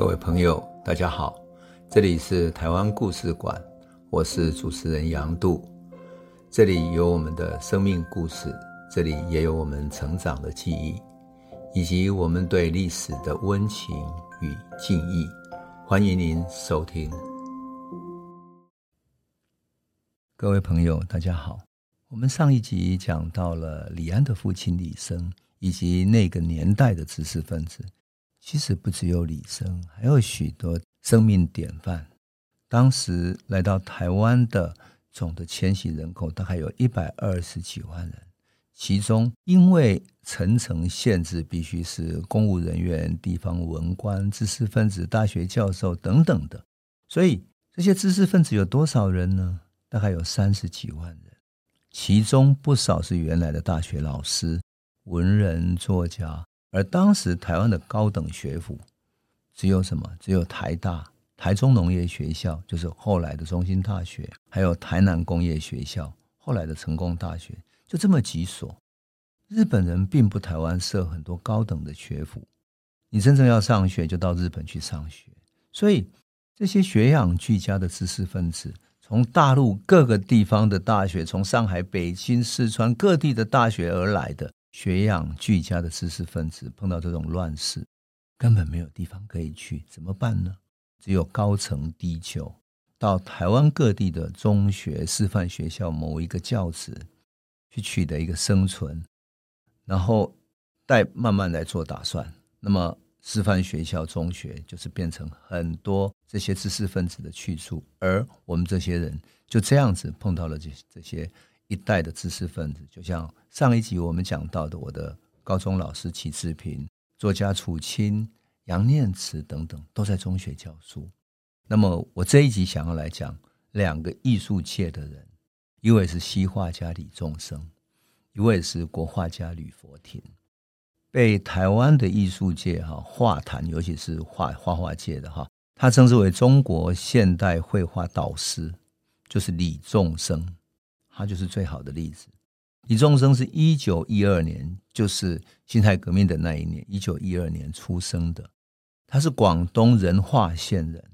各位朋友，大家好，这里是台湾故事馆，我是主持人杨度，这里有我们的生命故事，这里也有我们成长的记忆，以及我们对历史的温情与敬意。欢迎您收听。各位朋友，大家好，我们上一集讲到了李安的父亲李生，以及那个年代的知识分子。其实不只有李生，还有许多生命典范。当时来到台湾的总的迁徙人口大概有一百二十几万人，其中因为层层限制，必须是公务人员、地方文官、知识分子、大学教授等等的，所以这些知识分子有多少人呢？大概有三十几万人，其中不少是原来的大学老师、文人、作家。而当时台湾的高等学府只有什么？只有台大、台中农业学校，就是后来的中兴大学，还有台南工业学校，后来的成功大学，就这么几所。日本人并不台湾设很多高等的学府，你真正要上学就到日本去上学。所以这些学养俱佳的知识分子，从大陆各个地方的大学，从上海、北京、四川各地的大学而来的。学养俱佳的知识分子碰到这种乱世，根本没有地方可以去，怎么办呢？只有高层低就，到台湾各地的中学、师范学校某一个教职，去取得一个生存，然后再慢慢来做打算。那么，师范学校、中学就是变成很多这些知识分子的去处，而我们这些人就这样子碰到了这这些。一代的知识分子，就像上一集我们讲到的，我的高中老师齐志平、作家楚清、杨念慈等等，都在中学教书。那么我这一集想要来讲两个艺术界的人，一位是西画家李仲生，一位是国画家吕佛庭，被台湾的艺术界哈画坛，尤其是画画画界的哈，他称之为中国现代绘画导师，就是李仲生。他就是最好的例子。李宗盛是一九一二年，就是辛亥革命的那一年，一九一二年出生的。他是广东仁化县人，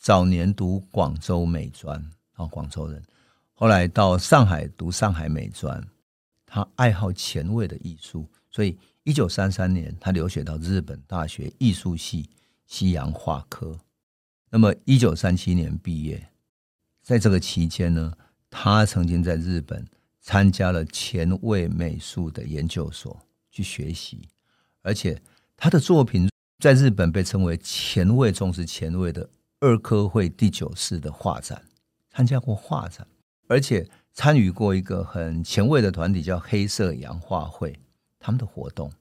早年读广州美专，啊，广州人。后来到上海读上海美专。他爱好前卫的艺术，所以一九三三年他留学到日本大学艺术系西洋画科。那么一九三七年毕业，在这个期间呢，他曾经在日本参加了前卫美术的研究所去学习，而且他的作品在日本被称为前卫中之前卫的二科会第九次的画展，参加过画展，而且参与过一个很前卫的团体叫黑色洋画会，他们的活动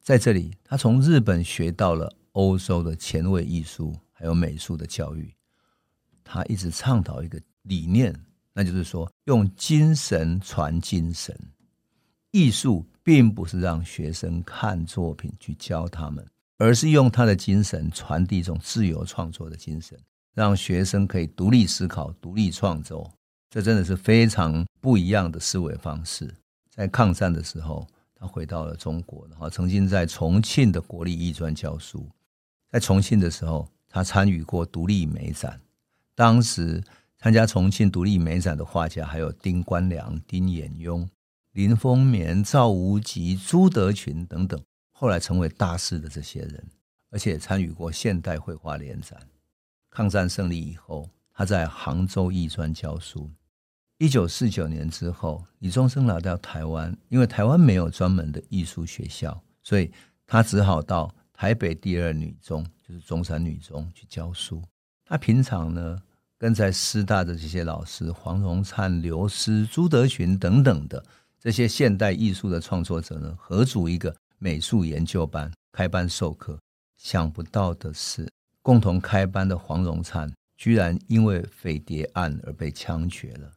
在这里，他从日本学到了欧洲的前卫艺术还有美术的教育，他一直倡导一个理念。那就是说，用精神传精神。艺术并不是让学生看作品去教他们，而是用他的精神传递一种自由创作的精神，让学生可以独立思考、独立创作。这真的是非常不一样的思维方式。在抗战的时候，他回到了中国，然后曾经在重庆的国立艺专教书。在重庆的时候，他参与过独立美展，当时。参加重庆独立美展的画家还有丁关良、丁衍庸、林风眠、赵无极、朱德群等等，后来成为大师的这些人，而且参与过现代绘画联展。抗战胜利以后，他在杭州艺专教书。一九四九年之后，李宗盛来到台湾，因为台湾没有专门的艺术学校，所以他只好到台北第二女中，就是中山女中去教书。他平常呢，跟在师大的这些老师黄荣灿、刘诗、朱德群等等的这些现代艺术的创作者呢，合组一个美术研究班，开班授课。想不到的是，共同开班的黄荣灿居然因为匪谍案而被枪决了。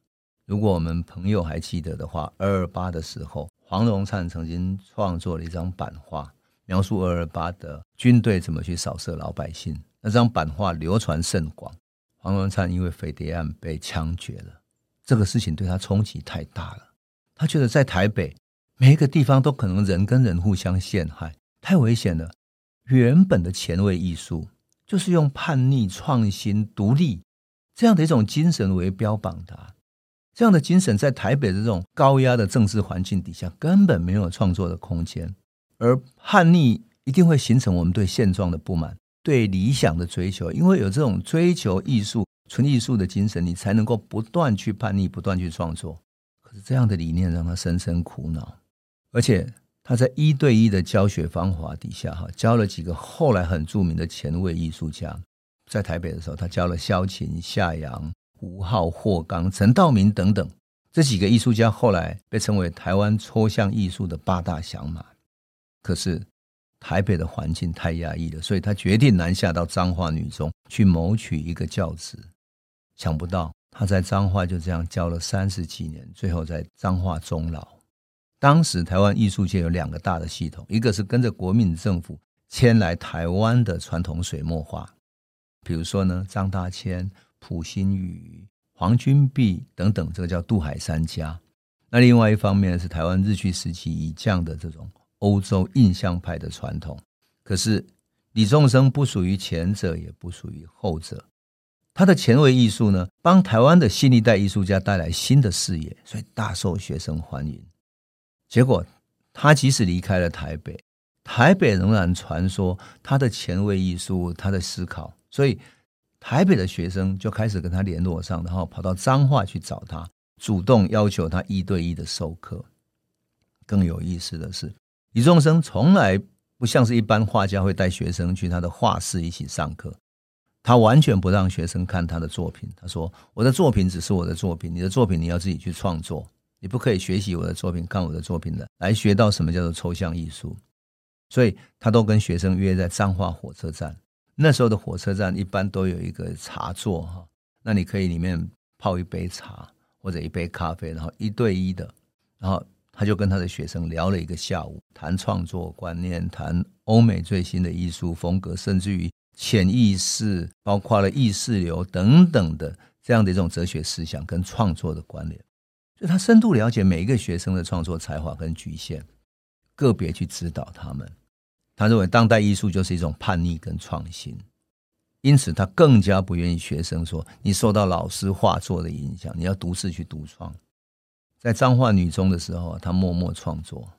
如果我们朋友还记得的话，二二八的时候，黄荣灿曾经创作了一张版画，描述二二八的军队怎么去扫射老百姓。那张版画流传甚广。黄文灿因为匪谍案被枪决了，这个事情对他冲击太大了。他觉得在台北每一个地方都可能人跟人互相陷害，太危险了。原本的前卫艺术就是用叛逆、创新、独立这样的一种精神为标榜的。这样的精神在台北的这种高压的政治环境底下，根本没有创作的空间。而叛逆一定会形成我们对现状的不满，对理想的追求。因为有这种追求艺术、纯艺术的精神，你才能够不断去叛逆，不断去创作。可是这样的理念让他深深苦恼，而且。他在一对一的教学方法底下，哈，教了几个后来很著名的前卫艺术家。在台北的时候，他教了萧琴、夏阳、吴浩、霍刚、陈道明等等这几个艺术家，后来被称为台湾抽象艺术的八大响马。可是台北的环境太压抑了，所以他决定南下到彰化女中去谋取一个教职。想不到他在彰化就这样教了三十几年，最后在彰化终老。当时台湾艺术界有两个大的系统，一个是跟着国民政府迁来台湾的传统水墨画，比如说呢，张大千、溥心畬、黄君璧等等，这个叫渡海三家。那另外一方面是台湾日据时期以降的这种欧洲印象派的传统。可是李宗盛不属于前者，也不属于后者。他的前卫艺术呢，帮台湾的新一代艺术家带来新的视野，所以大受学生欢迎。结果，他即使离开了台北，台北仍然传说他的前卫艺术、他的思考，所以台北的学生就开始跟他联络上，然后跑到彰化去找他，主动要求他一对一的授课。更有意思的是，李宗盛从来不像是一般画家会带学生去他的画室一起上课，他完全不让学生看他的作品。他说：“我的作品只是我的作品，你的作品你要自己去创作。”你不可以学习我的作品，看我的作品的，来学到什么叫做抽象艺术。所以他都跟学生约在彰化火车站。那时候的火车站一般都有一个茶座哈，那你可以里面泡一杯茶或者一杯咖啡，然后一对一的，然后他就跟他的学生聊了一个下午，谈创作观念，谈欧美最新的艺术风格，甚至于潜意识，包括了意识流等等的这样的一种哲学思想跟创作的关联。就他深度了解每一个学生的创作才华跟局限，个别去指导他们。他认为当代艺术就是一种叛逆跟创新，因此他更加不愿意学生说你受到老师画作的影响，你要独自去独创。在彰化女中的时候，他默默创作。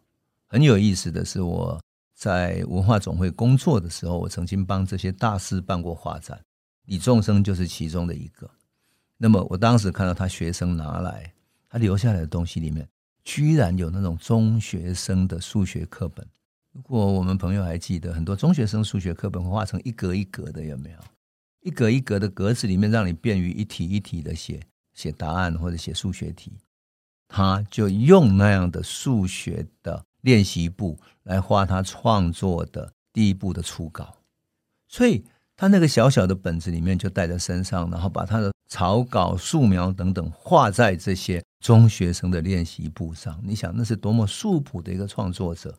很有意思的是，我在文化总会工作的时候，我曾经帮这些大师办过画展，李仲生就是其中的一个。那么我当时看到他学生拿来。他留下来的东西里面，居然有那种中学生的数学课本。如果我们朋友还记得，很多中学生数学课本会画成一格一格的，有没有？一格一格的格子里面，让你便于一题一题的写写答案或者写数学题。他就用那样的数学的练习簿来画他创作的第一部的初稿，所以他那个小小的本子里面就带在身上，然后把他的草稿、素描等等画在这些。中学生的练习簿上，你想那是多么素朴的一个创作者。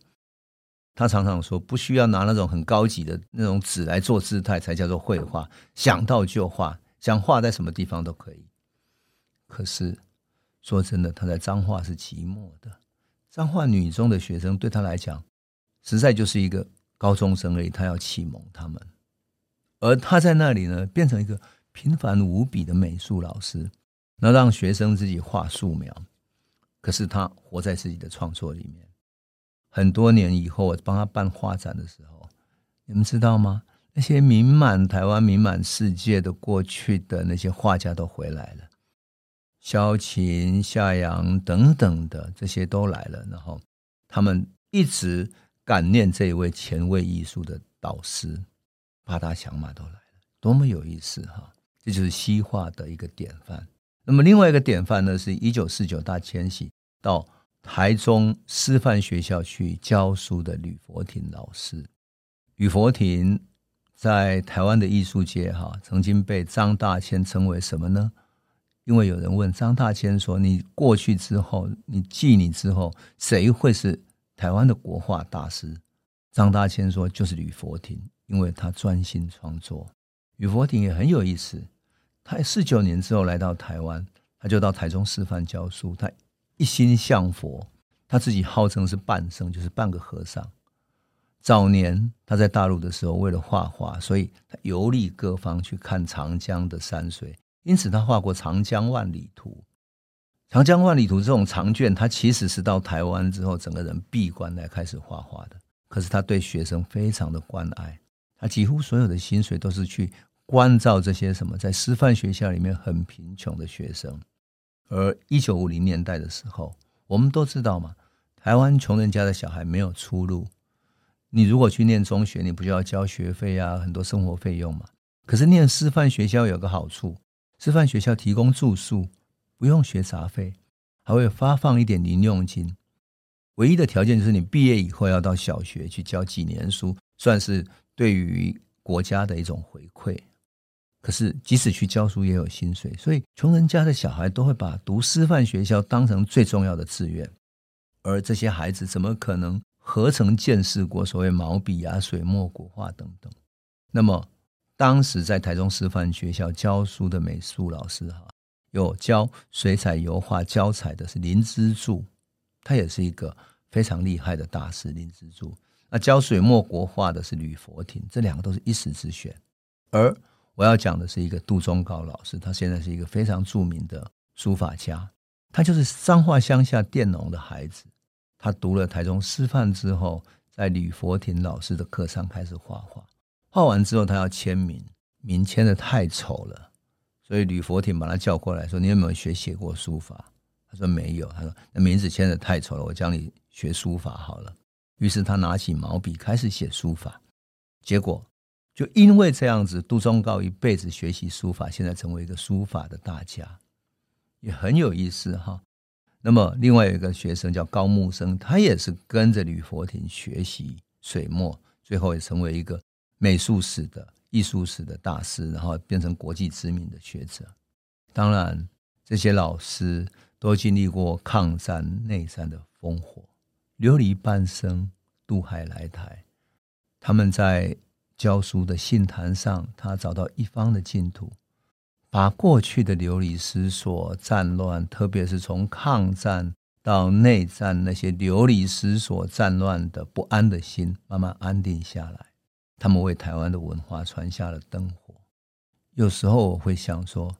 他常常说，不需要拿那种很高级的那种纸来做姿态，才叫做绘画。想到就画，想画在什么地方都可以。可是说真的，他在彰化是寂寞的。彰化女中的学生对他来讲，实在就是一个高中生而已。他要启蒙他们，而他在那里呢，变成一个平凡无比的美术老师。那让学生自己画素描，可是他活在自己的创作里面。很多年以后，我帮他办画展的时候，你们知道吗？那些名满台湾、名满世界的过去的那些画家都回来了，萧琴、夏阳等等的这些都来了。然后他们一直感念这一位前卫艺术的导师，八大响马都来了，多么有意思哈！这就是西化的一个典范。那么另外一个典范呢，是一九四九大迁徙到台中师范学校去教书的吕佛庭老师。吕佛庭在台湾的艺术界哈，曾经被张大千称为什么呢？因为有人问张大千说：“你过去之后，你继你之后，谁会是台湾的国画大师？”张大千说：“就是吕佛庭，因为他专心创作。”吕佛庭也很有意思。他四九年之后来到台湾，他就到台中师范教书。他一心向佛，他自己号称是半生，就是半个和尚。早年他在大陆的时候，为了画画，所以他游历各方去看长江的山水，因此他画过《长江万里图》。《长江万里图》这种长卷，他其实是到台湾之后，整个人闭关来开始画画的。可是他对学生非常的关爱，他几乎所有的薪水都是去关照这些什么在师范学校里面很贫穷的学生。而一九五零年代的时候，我们都知道嘛，台湾穷人家的小孩没有出路。你如果去念中学，你不就要交学费啊，很多生活费用嘛。可是念师范学校有个好处，师范学校提供住宿，不用学杂费，还会发放一点零用金。唯一的条件就是你毕业以后要到小学去教几年书，算是对于国家的一种回馈。可是即使去教书也有薪水，所以穷人家的小孩都会把读师范学校当成最重要的志愿。而这些孩子怎么可能？何曾见识过所谓毛笔啊、水墨、国画等等？那么，当时在台中师范学校教书的美术老师哈，有教水彩、油画、胶彩的是林之助，他也是一个非常厉害的大师。林之助，那教水墨国画的是吕佛庭，这两个都是一时之选。而我要讲的是一个杜宗誥老师，他现在是一个非常著名的书法家，他就是彰化乡下佃农的孩子。他读了台中师范之后，在吕佛庭老师的课上开始画画。画完之后，他要签名，名签的太丑了，所以吕佛庭把他叫过来说：“你有没有学写过书法？”他说：“没有。”他说：“那名字签的太丑了，我教你学书法好了。”于是他拿起毛笔开始写书法。结果就因为这样子，杜宗誥一辈子学习书法，现在成为一个书法的大家，也很有意思哈。那么，另外有一个学生叫高木生，他也是跟着吕佛庭学习水墨，最后也成为一个美术史的艺术史的大师，然后变成国际知名的学者。当然，这些老师都经历过抗战、内战的烽火，流离半生，渡海来台。他们在教书的信坛上，他找到一方的净土。把过去的流离失所、战乱，特别是从抗战到内战那些流离失所、战乱的不安的心，慢慢安定下来。他们为台湾的文化传下了灯火。有时候我会想说，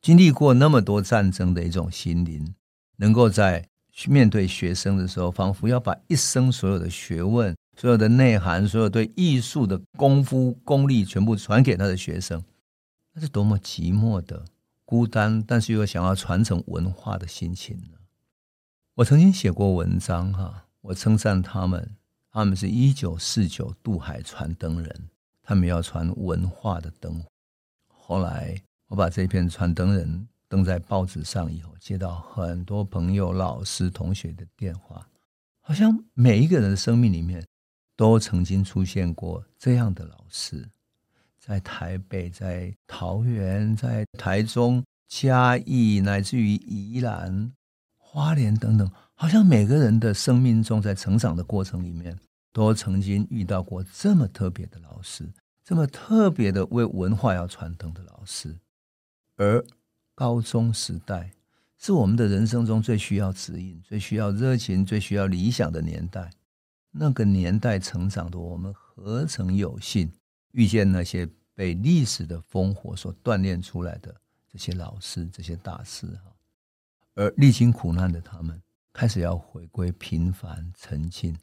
经历过那么多战争的一种心灵，能够在去面对学生的时候，仿佛要把一生所有的学问、所有的内涵、所有对艺术的功夫功力，全部传给他的学生。那是多么寂寞的、孤单，但是又想要传承文化的心情呢？我曾经写过文章，哈，我称赞他们，他们是一九四九渡海传灯人，他们要传文化的灯。后来我把这篇传灯人登在报纸上以后，接到很多朋友、老师、同学的电话，好像每一个人的生命里面都曾经出现过这样的老师。在台北，在桃园，在台中、嘉义，乃至于宜兰、花莲等等，好像每个人的生命中，在成长的过程里面，都曾经遇到过这么特别的老师，这么特别的为文化要传承的老师。而高中时代是我们的人生中最需要指引、最需要热情、最需要理想的年代。那个年代成长的我们，何曾有幸遇见那些？被历史的烽火所锻炼出来的这些老师、这些大师哈，而历经苦难的他们，开始要回归平凡沉静。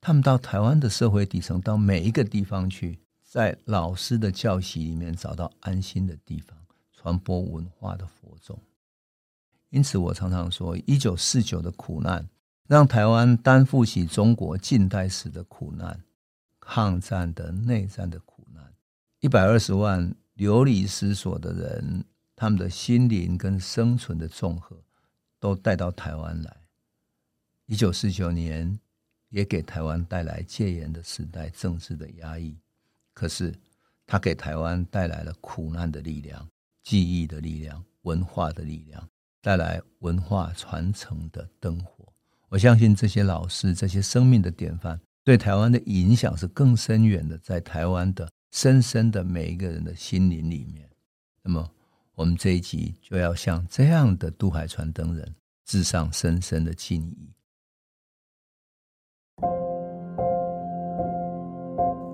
他们到台湾的社会底层，到每一个地方去，在老师的教习里面找到安心的地方，传播文化的佛种。因此，我常常说，一九四九的苦难，让台湾担负起中国近代史的苦难，抗战的、内战的苦难。一百二十万流离失所的人，他们的心灵跟生存的综合，都带到台湾来。一九四九年，也给台湾带来戒严的时代、政治的压抑。可是，他给台湾带来了苦难的力量、记忆的力量、文化的力量，带来文化传承的灯火。我相信这些老师、这些生命的典范，对台湾的影响是更深远的，在台湾的。深深的每一个人的心灵里面，那么我们这一集就要向这样的渡海传灯人致上深深的敬意。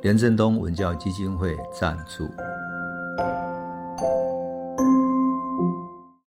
廉振东文教基金会赞助。